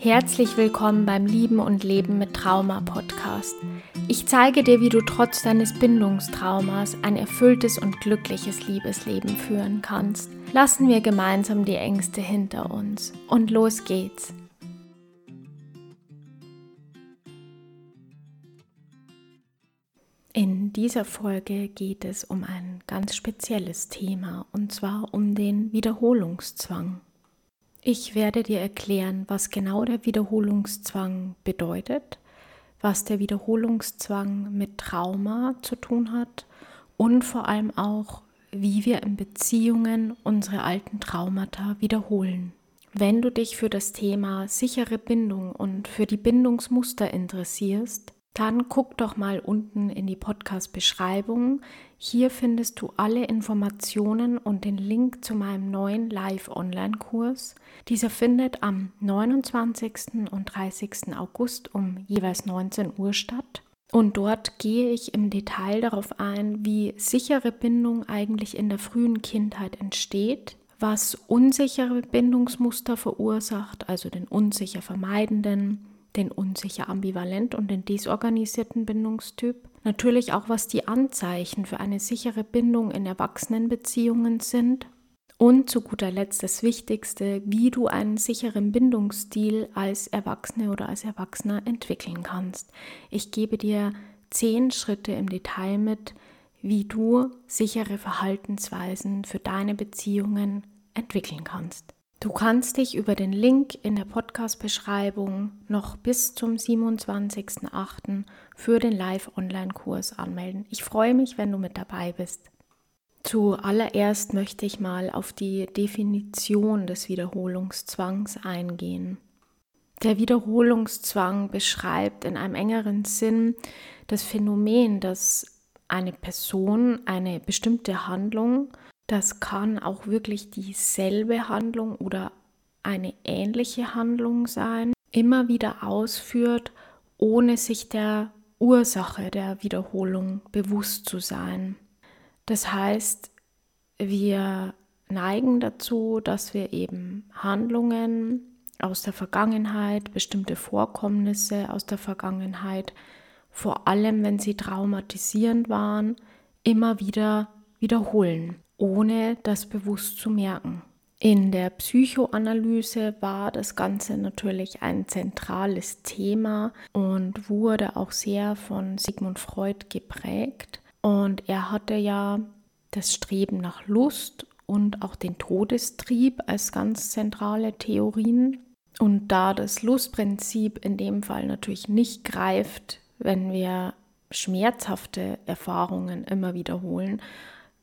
Herzlich willkommen beim Lieben und Leben mit Trauma Podcast. Ich zeige dir, wie du trotz deines Bindungstraumas ein erfülltes und glückliches Liebesleben führen kannst. Lassen wir gemeinsam die Ängste hinter uns. Und los geht's. In dieser Folge geht es um ein ganz spezielles Thema, und zwar um den Wiederholungszwang. Ich werde dir erklären, was genau der Wiederholungszwang bedeutet, was der Wiederholungszwang mit Trauma zu tun hat und vor allem auch, wie wir in Beziehungen unsere alten Traumata wiederholen. Wenn du dich für das Thema sichere Bindung und für die Bindungsmuster interessierst, dann guck doch mal unten in die Podcast-Beschreibung. Hier findest du alle Informationen und den Link zu meinem neuen Live-Online-Kurs. Dieser findet am 29. und 30. August um jeweils 19 Uhr statt. Und dort gehe ich im Detail darauf ein, wie sichere Bindung eigentlich in der frühen Kindheit entsteht, was unsichere Bindungsmuster verursacht, also den unsicher vermeidenden, den unsicher ambivalent und den desorganisierten Bindungstyp. Natürlich auch, was die Anzeichen für eine sichere Bindung in Erwachsenenbeziehungen sind. Und zu guter Letzt das Wichtigste, wie du einen sicheren Bindungsstil als Erwachsene oder als Erwachsener entwickeln kannst. Ich gebe dir zehn Schritte im Detail mit, wie du sichere Verhaltensweisen für deine Beziehungen entwickeln kannst. Du kannst dich über den Link in der Podcast-Beschreibung noch bis zum 27.08. für den Live-Online-Kurs anmelden. Ich freue mich, wenn du mit dabei bist. Zuallererst möchte ich mal auf die Definition des Wiederholungszwangs eingehen. Der Wiederholungszwang beschreibt in einem engeren Sinn das Phänomen, dass eine Person eine bestimmte Handlung das kann auch wirklich dieselbe Handlung oder eine ähnliche Handlung sein, immer wieder ausführt, ohne sich der Ursache der Wiederholung bewusst zu sein. Das heißt, wir neigen dazu, dass wir eben Handlungen aus der Vergangenheit, bestimmte Vorkommnisse aus der Vergangenheit, vor allem wenn sie traumatisierend waren, immer wieder wiederholen ohne das bewusst zu merken. In der Psychoanalyse war das Ganze natürlich ein zentrales Thema und wurde auch sehr von Sigmund Freud geprägt. Und er hatte ja das Streben nach Lust und auch den Todestrieb als ganz zentrale Theorien. Und da das Lustprinzip in dem Fall natürlich nicht greift, wenn wir schmerzhafte Erfahrungen immer wiederholen,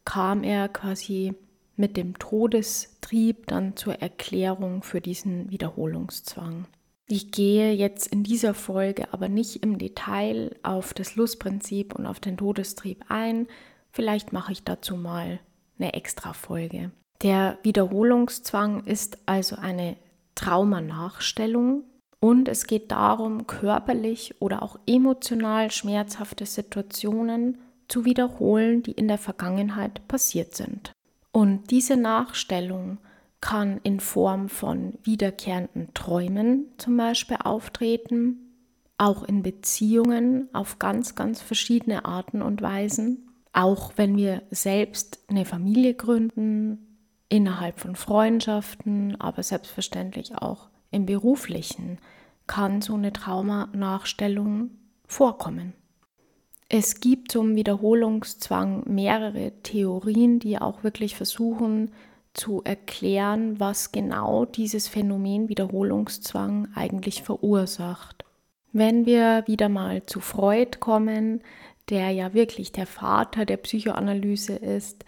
kam er quasi mit dem Todestrieb dann zur Erklärung für diesen Wiederholungszwang. Ich gehe jetzt in dieser Folge aber nicht im Detail auf das Lustprinzip und auf den Todestrieb ein. Vielleicht mache ich dazu mal eine extra Folge. Der Wiederholungszwang ist also eine Traumanachstellung und es geht darum, körperlich oder auch emotional schmerzhafte Situationen zu wiederholen, die in der Vergangenheit passiert sind. Und diese Nachstellung kann in Form von wiederkehrenden Träumen zum Beispiel auftreten, auch in Beziehungen auf ganz, ganz verschiedene Arten und Weisen. Auch wenn wir selbst eine Familie gründen, innerhalb von Freundschaften, aber selbstverständlich auch im beruflichen, kann so eine Traumanachstellung vorkommen. Es gibt zum Wiederholungszwang mehrere Theorien, die auch wirklich versuchen zu erklären, was genau dieses Phänomen Wiederholungszwang eigentlich verursacht. Wenn wir wieder mal zu Freud kommen, der ja wirklich der Vater der Psychoanalyse ist,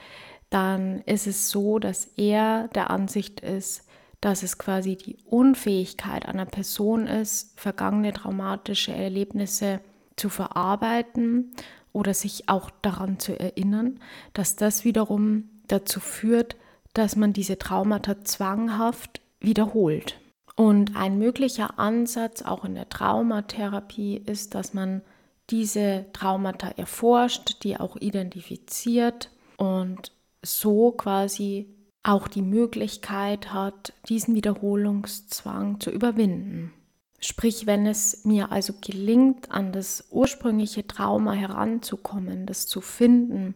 dann ist es so, dass er der Ansicht ist, dass es quasi die Unfähigkeit einer Person ist, vergangene traumatische Erlebnisse zu verarbeiten oder sich auch daran zu erinnern, dass das wiederum dazu führt, dass man diese Traumata zwanghaft wiederholt. Und ein möglicher Ansatz auch in der Traumatherapie ist, dass man diese Traumata erforscht, die auch identifiziert und so quasi auch die Möglichkeit hat, diesen Wiederholungszwang zu überwinden. Sprich, wenn es mir also gelingt, an das ursprüngliche Trauma heranzukommen, das zu finden,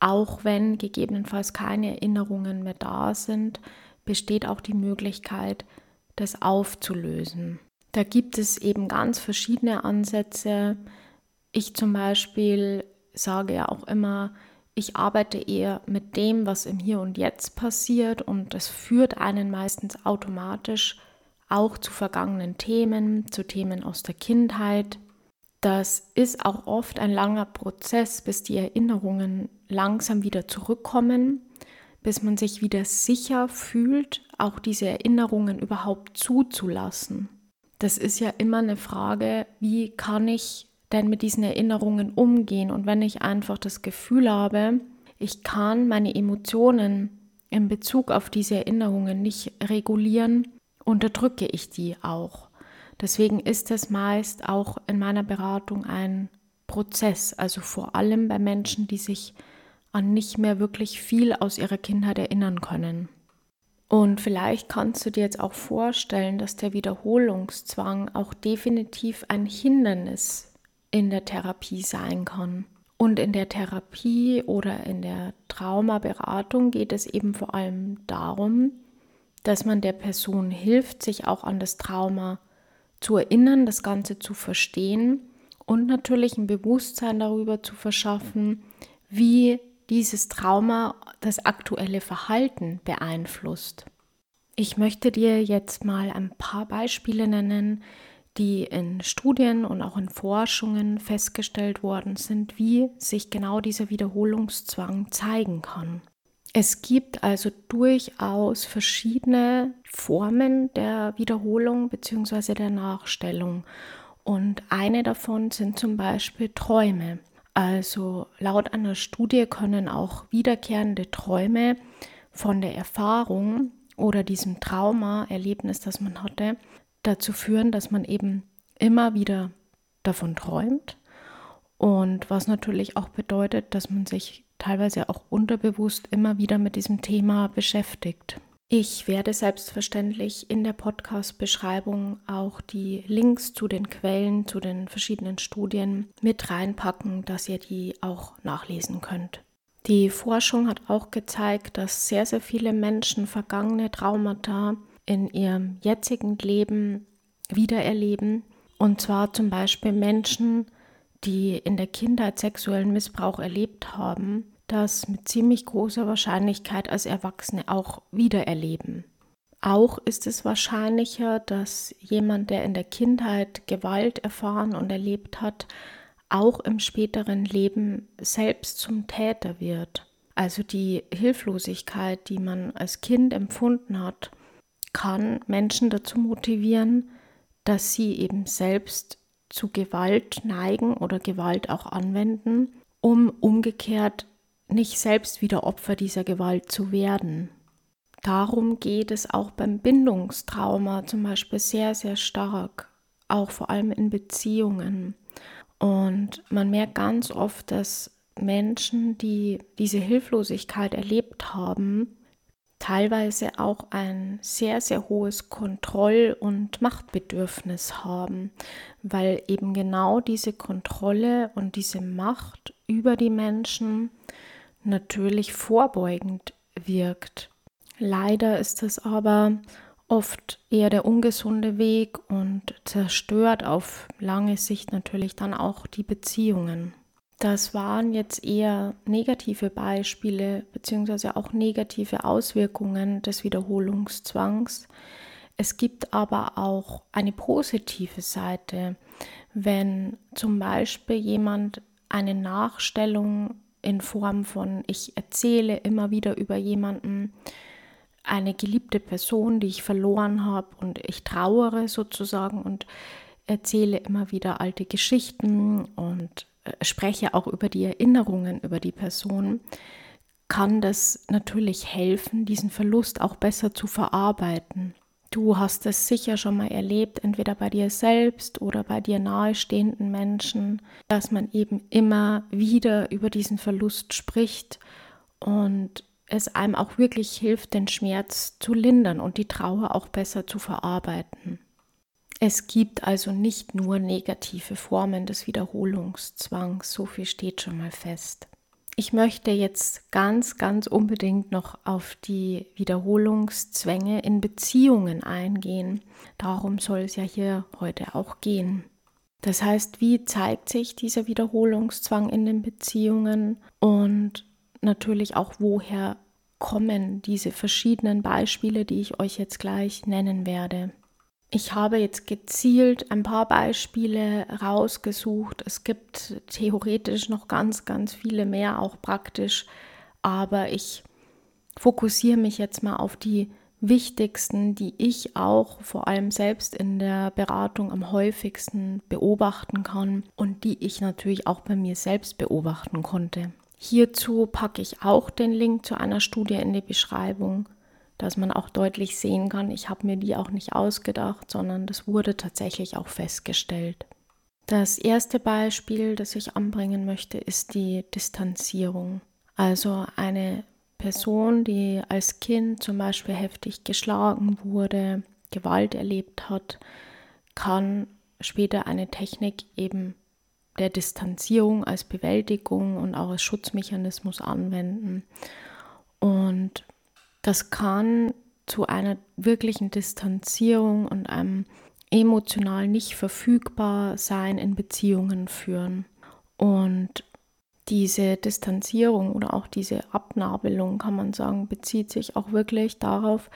auch wenn gegebenenfalls keine Erinnerungen mehr da sind, besteht auch die Möglichkeit, das aufzulösen. Da gibt es eben ganz verschiedene Ansätze. Ich zum Beispiel sage ja auch immer, ich arbeite eher mit dem, was im Hier und Jetzt passiert und das führt einen meistens automatisch auch zu vergangenen Themen, zu Themen aus der Kindheit. Das ist auch oft ein langer Prozess, bis die Erinnerungen langsam wieder zurückkommen, bis man sich wieder sicher fühlt, auch diese Erinnerungen überhaupt zuzulassen. Das ist ja immer eine Frage, wie kann ich denn mit diesen Erinnerungen umgehen? Und wenn ich einfach das Gefühl habe, ich kann meine Emotionen in Bezug auf diese Erinnerungen nicht regulieren, unterdrücke ich die auch. Deswegen ist es meist auch in meiner Beratung ein Prozess, also vor allem bei Menschen, die sich an nicht mehr wirklich viel aus ihrer Kindheit erinnern können. Und vielleicht kannst du dir jetzt auch vorstellen, dass der Wiederholungszwang auch definitiv ein Hindernis in der Therapie sein kann. Und in der Therapie oder in der Traumaberatung geht es eben vor allem darum, dass man der Person hilft, sich auch an das Trauma zu erinnern, das Ganze zu verstehen und natürlich ein Bewusstsein darüber zu verschaffen, wie dieses Trauma das aktuelle Verhalten beeinflusst. Ich möchte dir jetzt mal ein paar Beispiele nennen, die in Studien und auch in Forschungen festgestellt worden sind, wie sich genau dieser Wiederholungszwang zeigen kann. Es gibt also durchaus verschiedene Formen der Wiederholung bzw. der Nachstellung. Und eine davon sind zum Beispiel Träume. Also laut einer Studie können auch wiederkehrende Träume von der Erfahrung oder diesem Trauma-Erlebnis, das man hatte, dazu führen, dass man eben immer wieder davon träumt. Und was natürlich auch bedeutet, dass man sich teilweise auch unterbewusst immer wieder mit diesem Thema beschäftigt. Ich werde selbstverständlich in der Podcast-Beschreibung auch die Links zu den Quellen, zu den verschiedenen Studien mit reinpacken, dass ihr die auch nachlesen könnt. Die Forschung hat auch gezeigt, dass sehr, sehr viele Menschen vergangene Traumata in ihrem jetzigen Leben wiedererleben. Und zwar zum Beispiel Menschen, die in der Kindheit sexuellen Missbrauch erlebt haben, das mit ziemlich großer Wahrscheinlichkeit als Erwachsene auch wiedererleben. Auch ist es wahrscheinlicher, dass jemand, der in der Kindheit Gewalt erfahren und erlebt hat, auch im späteren Leben selbst zum Täter wird. Also die Hilflosigkeit, die man als Kind empfunden hat, kann Menschen dazu motivieren, dass sie eben selbst zu Gewalt neigen oder Gewalt auch anwenden, um umgekehrt nicht selbst wieder Opfer dieser Gewalt zu werden. Darum geht es auch beim Bindungstrauma zum Beispiel sehr, sehr stark, auch vor allem in Beziehungen. Und man merkt ganz oft, dass Menschen, die diese Hilflosigkeit erlebt haben, teilweise auch ein sehr, sehr hohes Kontroll- und Machtbedürfnis haben, weil eben genau diese Kontrolle und diese Macht über die Menschen natürlich vorbeugend wirkt. Leider ist es aber oft eher der ungesunde Weg und zerstört auf lange Sicht natürlich dann auch die Beziehungen. Das waren jetzt eher negative Beispiele beziehungsweise auch negative Auswirkungen des Wiederholungszwangs. Es gibt aber auch eine positive Seite, wenn zum Beispiel jemand eine Nachstellung in Form von, ich erzähle immer wieder über jemanden, eine geliebte Person, die ich verloren habe und ich trauere sozusagen und erzähle immer wieder alte Geschichten und spreche auch über die Erinnerungen über die Person, kann das natürlich helfen, diesen Verlust auch besser zu verarbeiten. Du hast es sicher schon mal erlebt, entweder bei dir selbst oder bei dir nahestehenden Menschen, dass man eben immer wieder über diesen Verlust spricht und es einem auch wirklich hilft, den Schmerz zu lindern und die Trauer auch besser zu verarbeiten. Es gibt also nicht nur negative Formen des Wiederholungszwangs, so viel steht schon mal fest. Ich möchte jetzt ganz, ganz unbedingt noch auf die Wiederholungszwänge in Beziehungen eingehen. Darum soll es ja hier heute auch gehen. Das heißt, wie zeigt sich dieser Wiederholungszwang in den Beziehungen und natürlich auch, woher kommen diese verschiedenen Beispiele, die ich euch jetzt gleich nennen werde. Ich habe jetzt gezielt ein paar Beispiele rausgesucht. Es gibt theoretisch noch ganz, ganz viele mehr, auch praktisch. Aber ich fokussiere mich jetzt mal auf die wichtigsten, die ich auch vor allem selbst in der Beratung am häufigsten beobachten kann und die ich natürlich auch bei mir selbst beobachten konnte. Hierzu packe ich auch den Link zu einer Studie in die Beschreibung dass man auch deutlich sehen kann, ich habe mir die auch nicht ausgedacht, sondern das wurde tatsächlich auch festgestellt. Das erste Beispiel, das ich anbringen möchte, ist die Distanzierung. Also eine Person, die als Kind zum Beispiel heftig geschlagen wurde, Gewalt erlebt hat, kann später eine Technik eben der Distanzierung als Bewältigung und auch als Schutzmechanismus anwenden. Und das kann zu einer wirklichen Distanzierung und einem emotional nicht verfügbar sein in Beziehungen führen. Und diese Distanzierung oder auch diese Abnabelung, kann man sagen, bezieht sich auch wirklich darauf,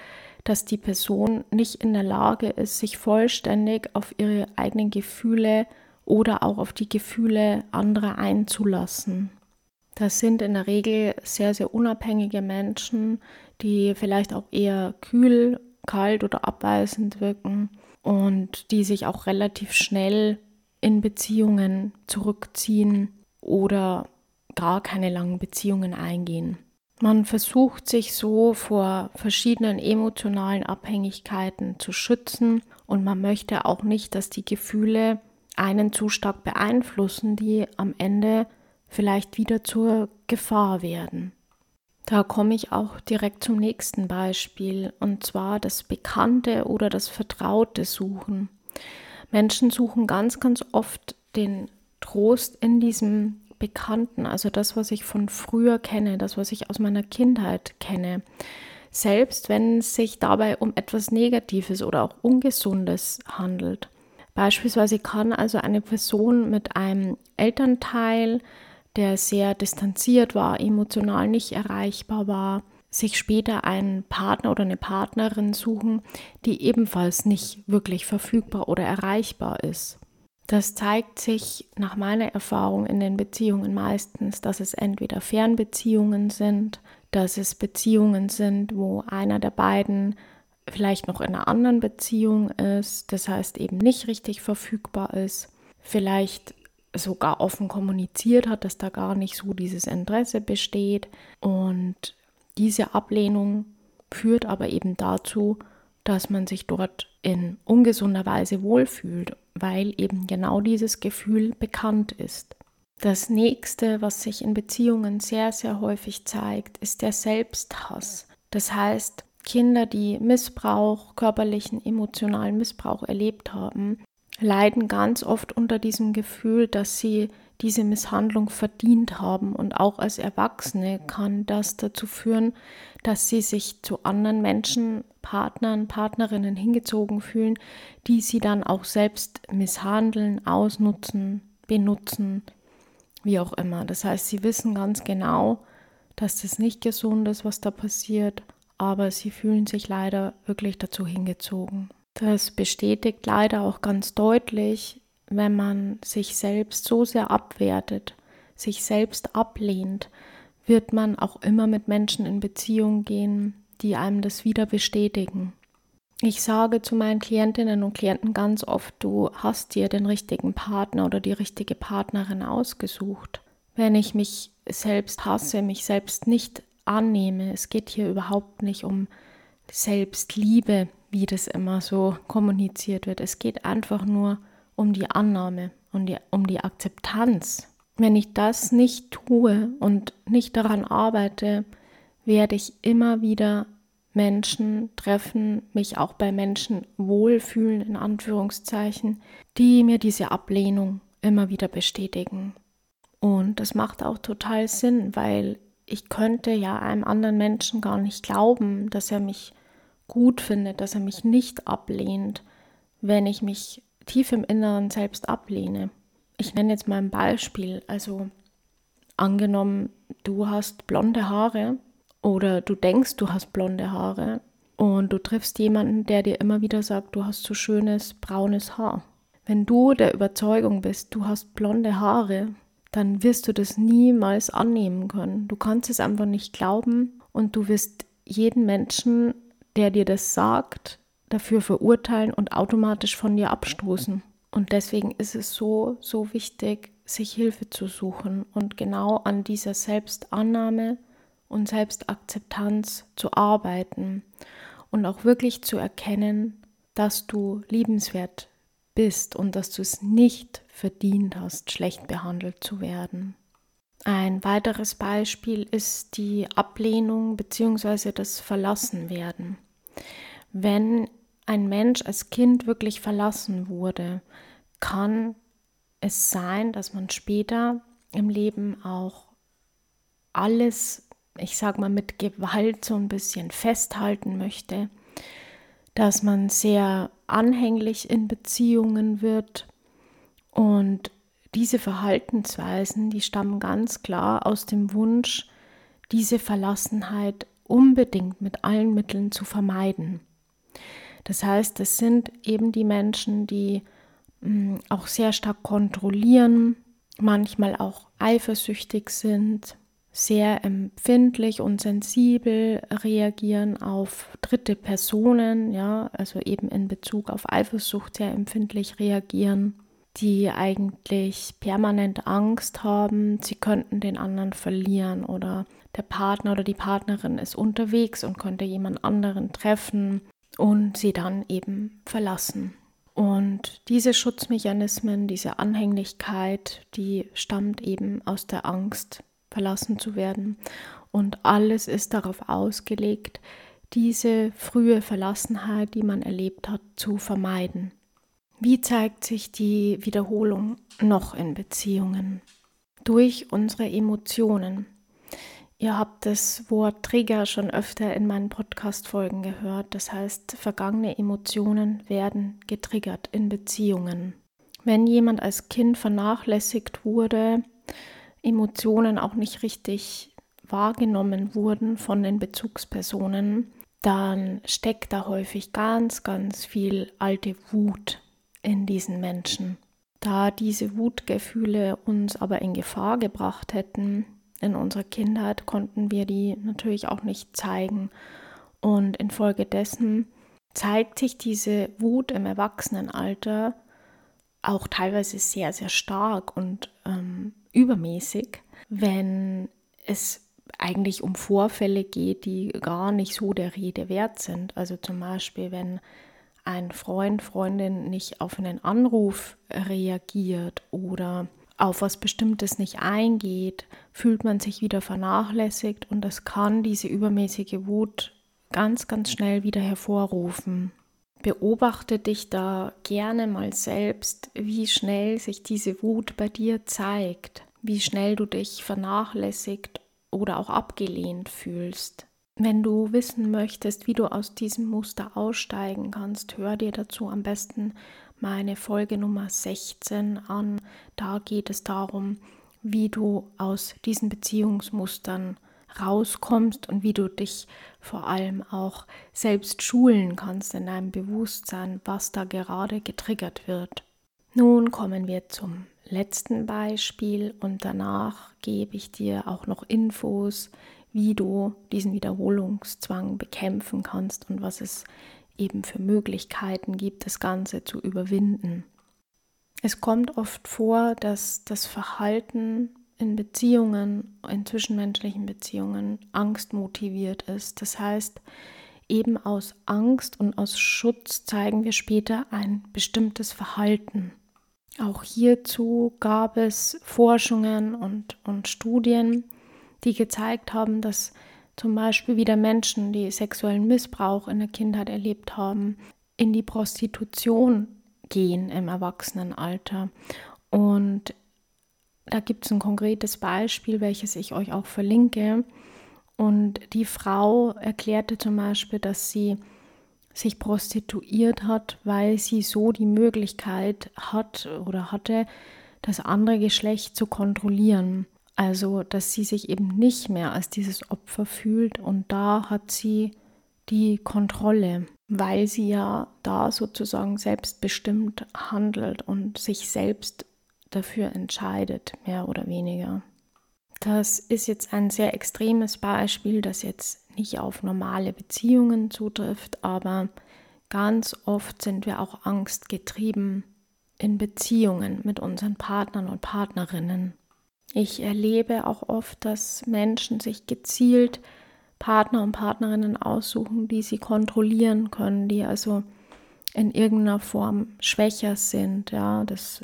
dass die Person nicht in der Lage ist, sich vollständig auf ihre eigenen Gefühle oder auch auf die Gefühle anderer einzulassen. Das sind in der Regel sehr, sehr unabhängige Menschen, die vielleicht auch eher kühl, kalt oder abweisend wirken und die sich auch relativ schnell in Beziehungen zurückziehen oder gar keine langen Beziehungen eingehen. Man versucht sich so vor verschiedenen emotionalen Abhängigkeiten zu schützen und man möchte auch nicht, dass die Gefühle einen zu stark beeinflussen, die am Ende vielleicht wieder zur Gefahr werden. Da komme ich auch direkt zum nächsten Beispiel, und zwar das Bekannte oder das Vertraute suchen. Menschen suchen ganz, ganz oft den Trost in diesem Bekannten, also das, was ich von früher kenne, das, was ich aus meiner Kindheit kenne. Selbst wenn es sich dabei um etwas Negatives oder auch Ungesundes handelt. Beispielsweise kann also eine Person mit einem Elternteil der sehr distanziert war, emotional nicht erreichbar war, sich später einen Partner oder eine Partnerin suchen, die ebenfalls nicht wirklich verfügbar oder erreichbar ist. Das zeigt sich nach meiner Erfahrung in den Beziehungen meistens, dass es entweder Fernbeziehungen sind, dass es Beziehungen sind, wo einer der beiden vielleicht noch in einer anderen Beziehung ist, das heißt eben nicht richtig verfügbar ist, vielleicht sogar offen kommuniziert hat, dass da gar nicht so dieses Interesse besteht. Und diese Ablehnung führt aber eben dazu, dass man sich dort in ungesunder Weise wohlfühlt, weil eben genau dieses Gefühl bekannt ist. Das nächste, was sich in Beziehungen sehr, sehr häufig zeigt, ist der Selbsthass. Das heißt, Kinder, die Missbrauch, körperlichen, emotionalen Missbrauch erlebt haben, leiden ganz oft unter diesem Gefühl, dass sie diese Misshandlung verdient haben. Und auch als Erwachsene kann das dazu führen, dass sie sich zu anderen Menschen, Partnern, Partnerinnen hingezogen fühlen, die sie dann auch selbst misshandeln, ausnutzen, benutzen, wie auch immer. Das heißt, sie wissen ganz genau, dass das nicht gesund ist, was da passiert, aber sie fühlen sich leider wirklich dazu hingezogen. Das bestätigt leider auch ganz deutlich, wenn man sich selbst so sehr abwertet, sich selbst ablehnt, wird man auch immer mit Menschen in Beziehung gehen, die einem das wieder bestätigen. Ich sage zu meinen Klientinnen und Klienten ganz oft, du hast dir den richtigen Partner oder die richtige Partnerin ausgesucht. Wenn ich mich selbst hasse, mich selbst nicht annehme, es geht hier überhaupt nicht um Selbstliebe, wie das immer so kommuniziert wird. Es geht einfach nur um die Annahme und die, um die Akzeptanz. Wenn ich das nicht tue und nicht daran arbeite, werde ich immer wieder Menschen treffen, mich auch bei Menschen wohlfühlen, in Anführungszeichen, die mir diese Ablehnung immer wieder bestätigen. Und das macht auch total Sinn, weil ich könnte ja einem anderen Menschen gar nicht glauben, dass er mich gut findet, dass er mich nicht ablehnt, wenn ich mich tief im Inneren selbst ablehne. Ich nenne jetzt mal ein Beispiel. Also angenommen, du hast blonde Haare oder du denkst, du hast blonde Haare und du triffst jemanden, der dir immer wieder sagt, du hast so schönes braunes Haar. Wenn du der Überzeugung bist, du hast blonde Haare, dann wirst du das niemals annehmen können. Du kannst es einfach nicht glauben und du wirst jeden Menschen, der dir das sagt, dafür verurteilen und automatisch von dir abstoßen. Und deswegen ist es so, so wichtig, sich Hilfe zu suchen und genau an dieser Selbstannahme und Selbstakzeptanz zu arbeiten und auch wirklich zu erkennen, dass du liebenswert bist und dass du es nicht verdient hast, schlecht behandelt zu werden. Ein weiteres Beispiel ist die Ablehnung bzw. das Verlassenwerden. Wenn ein Mensch als Kind wirklich verlassen wurde, kann es sein, dass man später im Leben auch alles ich sag mal, mit Gewalt so ein bisschen festhalten möchte, dass man sehr anhänglich in Beziehungen wird. Und diese Verhaltensweisen, die stammen ganz klar aus dem Wunsch, diese Verlassenheit unbedingt mit allen Mitteln zu vermeiden. Das heißt, es sind eben die Menschen, die mm, auch sehr stark kontrollieren, manchmal auch eifersüchtig sind, sehr empfindlich und sensibel reagieren auf dritte Personen, ja, also eben in Bezug auf Eifersucht sehr empfindlich reagieren, die eigentlich permanent Angst haben, sie könnten den anderen verlieren oder der Partner oder die Partnerin ist unterwegs und könnte jemand anderen treffen und sie dann eben verlassen. Und diese Schutzmechanismen, diese Anhänglichkeit, die stammt eben aus der Angst verlassen zu werden. Und alles ist darauf ausgelegt, diese frühe Verlassenheit, die man erlebt hat, zu vermeiden. Wie zeigt sich die Wiederholung noch in Beziehungen? Durch unsere Emotionen. Ihr habt das Wort Trigger schon öfter in meinen Podcast-Folgen gehört. Das heißt, vergangene Emotionen werden getriggert in Beziehungen. Wenn jemand als Kind vernachlässigt wurde, Emotionen auch nicht richtig wahrgenommen wurden von den Bezugspersonen, dann steckt da häufig ganz, ganz viel alte Wut in diesen Menschen. Da diese Wutgefühle uns aber in Gefahr gebracht hätten in unserer Kindheit, konnten wir die natürlich auch nicht zeigen. Und infolgedessen zeigt sich diese Wut im Erwachsenenalter auch teilweise sehr, sehr stark und ähm, übermäßig, wenn es eigentlich um Vorfälle geht, die gar nicht so der Rede wert sind. Also zum Beispiel, wenn ein Freund, Freundin nicht auf einen Anruf reagiert oder auf was Bestimmtes nicht eingeht, fühlt man sich wieder vernachlässigt und das kann diese übermäßige Wut ganz, ganz schnell wieder hervorrufen. Beobachte dich da gerne mal selbst, wie schnell sich diese Wut bei dir zeigt, wie schnell du dich vernachlässigt oder auch abgelehnt fühlst. Wenn du wissen möchtest, wie du aus diesem Muster aussteigen kannst, hör dir dazu am besten meine Folge Nummer 16 an. Da geht es darum, wie du aus diesen Beziehungsmustern rauskommst und wie du dich vor allem auch selbst schulen kannst in deinem Bewusstsein, was da gerade getriggert wird. Nun kommen wir zum letzten Beispiel und danach gebe ich dir auch noch Infos, wie du diesen Wiederholungszwang bekämpfen kannst und was es eben für Möglichkeiten gibt, das Ganze zu überwinden. Es kommt oft vor, dass das Verhalten in Beziehungen, in zwischenmenschlichen Beziehungen Angst motiviert ist. Das heißt, eben aus Angst und aus Schutz zeigen wir später ein bestimmtes Verhalten. Auch hierzu gab es Forschungen und, und Studien, die gezeigt haben, dass zum Beispiel wieder Menschen, die sexuellen Missbrauch in der Kindheit erlebt haben, in die Prostitution gehen im Erwachsenenalter. Und da gibt es ein konkretes Beispiel, welches ich euch auch verlinke. Und die Frau erklärte zum Beispiel, dass sie sich prostituiert hat, weil sie so die Möglichkeit hat oder hatte, das andere Geschlecht zu kontrollieren. Also, dass sie sich eben nicht mehr als dieses Opfer fühlt und da hat sie die Kontrolle, weil sie ja da sozusagen selbstbestimmt handelt und sich selbst dafür entscheidet, mehr oder weniger. Das ist jetzt ein sehr extremes Beispiel, das jetzt nicht auf normale Beziehungen zutrifft, aber ganz oft sind wir auch angstgetrieben in Beziehungen mit unseren Partnern und Partnerinnen. Ich erlebe auch oft, dass Menschen sich gezielt Partner und Partnerinnen aussuchen, die sie kontrollieren können, die also in irgendeiner Form schwächer sind. Ja, das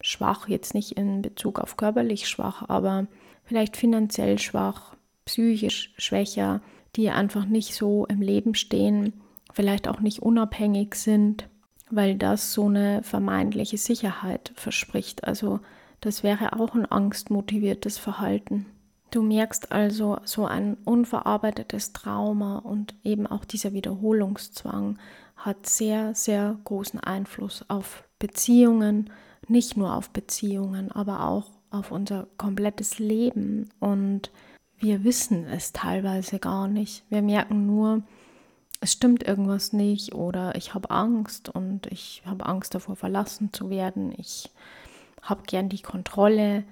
schwach jetzt nicht in Bezug auf körperlich schwach, aber vielleicht finanziell schwach, psychisch schwächer, die einfach nicht so im Leben stehen, vielleicht auch nicht unabhängig sind, weil das so eine vermeintliche Sicherheit verspricht. Also das wäre auch ein angstmotiviertes Verhalten. Du merkst also so ein unverarbeitetes Trauma und eben auch dieser Wiederholungszwang hat sehr, sehr großen Einfluss auf Beziehungen, nicht nur auf Beziehungen, aber auch auf unser komplettes Leben. Und wir wissen es teilweise gar nicht. Wir merken nur, es stimmt irgendwas nicht oder ich habe Angst und ich habe Angst davor, verlassen zu werden. Ich habe gern die Kontrolle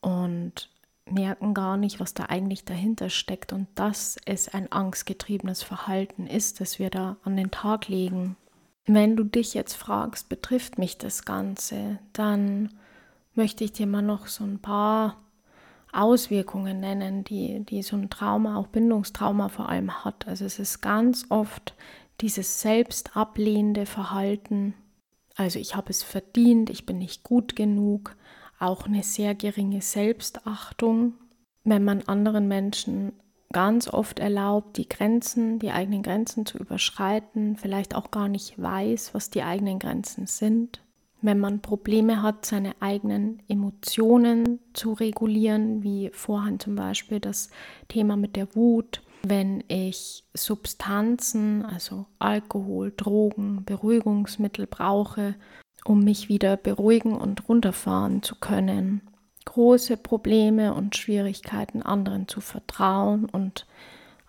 und merken gar nicht, was da eigentlich dahinter steckt und dass es ein angstgetriebenes Verhalten ist, das wir da an den Tag legen. Wenn du dich jetzt fragst, betrifft mich das Ganze, dann möchte ich dir mal noch so ein paar Auswirkungen nennen, die, die so ein Trauma, auch Bindungstrauma vor allem hat. Also es ist ganz oft dieses selbstablehnende Verhalten, also ich habe es verdient, ich bin nicht gut genug, auch eine sehr geringe Selbstachtung, wenn man anderen Menschen ganz oft erlaubt, die Grenzen, die eigenen Grenzen zu überschreiten, vielleicht auch gar nicht weiß, was die eigenen Grenzen sind. Wenn man Probleme hat, seine eigenen Emotionen zu regulieren, wie vorhin zum Beispiel das Thema mit der Wut, wenn ich Substanzen, also Alkohol, Drogen, Beruhigungsmittel brauche, um mich wieder beruhigen und runterfahren zu können. Große Probleme und Schwierigkeiten, anderen zu vertrauen und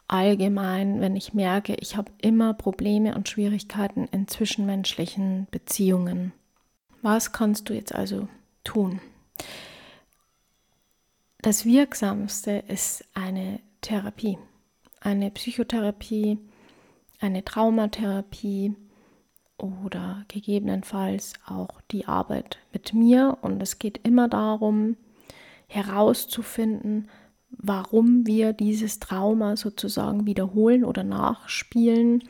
allgemein, wenn ich merke, ich habe immer Probleme und Schwierigkeiten in zwischenmenschlichen Beziehungen. Was kannst du jetzt also tun? Das Wirksamste ist eine Therapie eine Psychotherapie, eine Traumatherapie oder gegebenenfalls auch die Arbeit mit mir. Und es geht immer darum, herauszufinden, warum wir dieses Trauma sozusagen wiederholen oder nachspielen.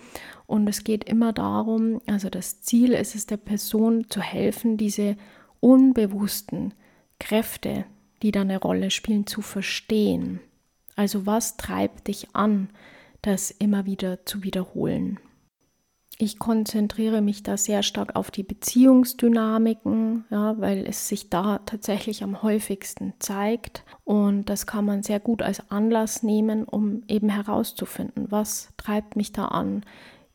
Und es geht immer darum, also das Ziel ist es der Person zu helfen, diese unbewussten Kräfte, die da eine Rolle spielen, zu verstehen. Also was treibt dich an, das immer wieder zu wiederholen? Ich konzentriere mich da sehr stark auf die Beziehungsdynamiken, ja, weil es sich da tatsächlich am häufigsten zeigt. Und das kann man sehr gut als Anlass nehmen, um eben herauszufinden, was treibt mich da an,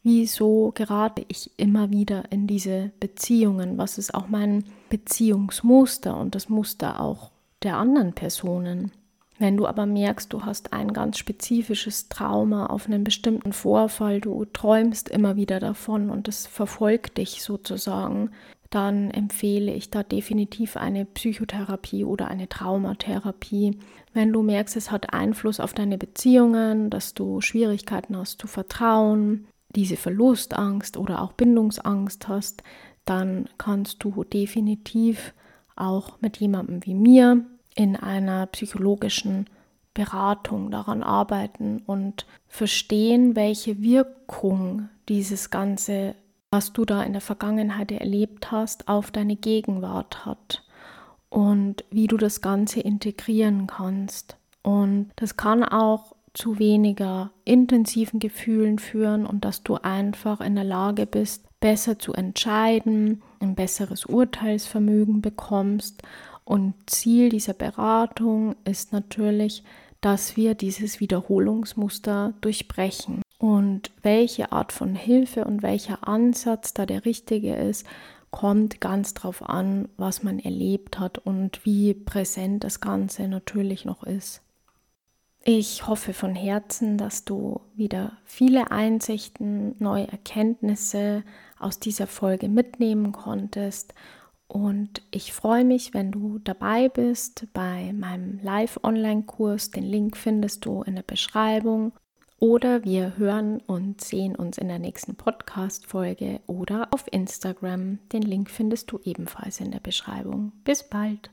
wieso gerate ich immer wieder in diese Beziehungen, was ist auch mein Beziehungsmuster und das Muster auch der anderen Personen. Wenn du aber merkst, du hast ein ganz spezifisches Trauma auf einen bestimmten Vorfall, du träumst immer wieder davon und es verfolgt dich sozusagen, dann empfehle ich da definitiv eine Psychotherapie oder eine Traumatherapie. Wenn du merkst, es hat Einfluss auf deine Beziehungen, dass du Schwierigkeiten hast zu vertrauen, diese Verlustangst oder auch Bindungsangst hast, dann kannst du definitiv auch mit jemandem wie mir in einer psychologischen Beratung daran arbeiten und verstehen, welche Wirkung dieses Ganze, was du da in der Vergangenheit erlebt hast, auf deine Gegenwart hat und wie du das Ganze integrieren kannst. Und das kann auch zu weniger intensiven Gefühlen führen und dass du einfach in der Lage bist, besser zu entscheiden, ein besseres Urteilsvermögen bekommst. Und Ziel dieser Beratung ist natürlich, dass wir dieses Wiederholungsmuster durchbrechen. Und welche Art von Hilfe und welcher Ansatz da der richtige ist, kommt ganz drauf an, was man erlebt hat und wie präsent das Ganze natürlich noch ist. Ich hoffe von Herzen, dass du wieder viele Einsichten, neue Erkenntnisse aus dieser Folge mitnehmen konntest. Und ich freue mich, wenn du dabei bist bei meinem Live-Online-Kurs. Den Link findest du in der Beschreibung. Oder wir hören und sehen uns in der nächsten Podcast-Folge oder auf Instagram. Den Link findest du ebenfalls in der Beschreibung. Bis bald!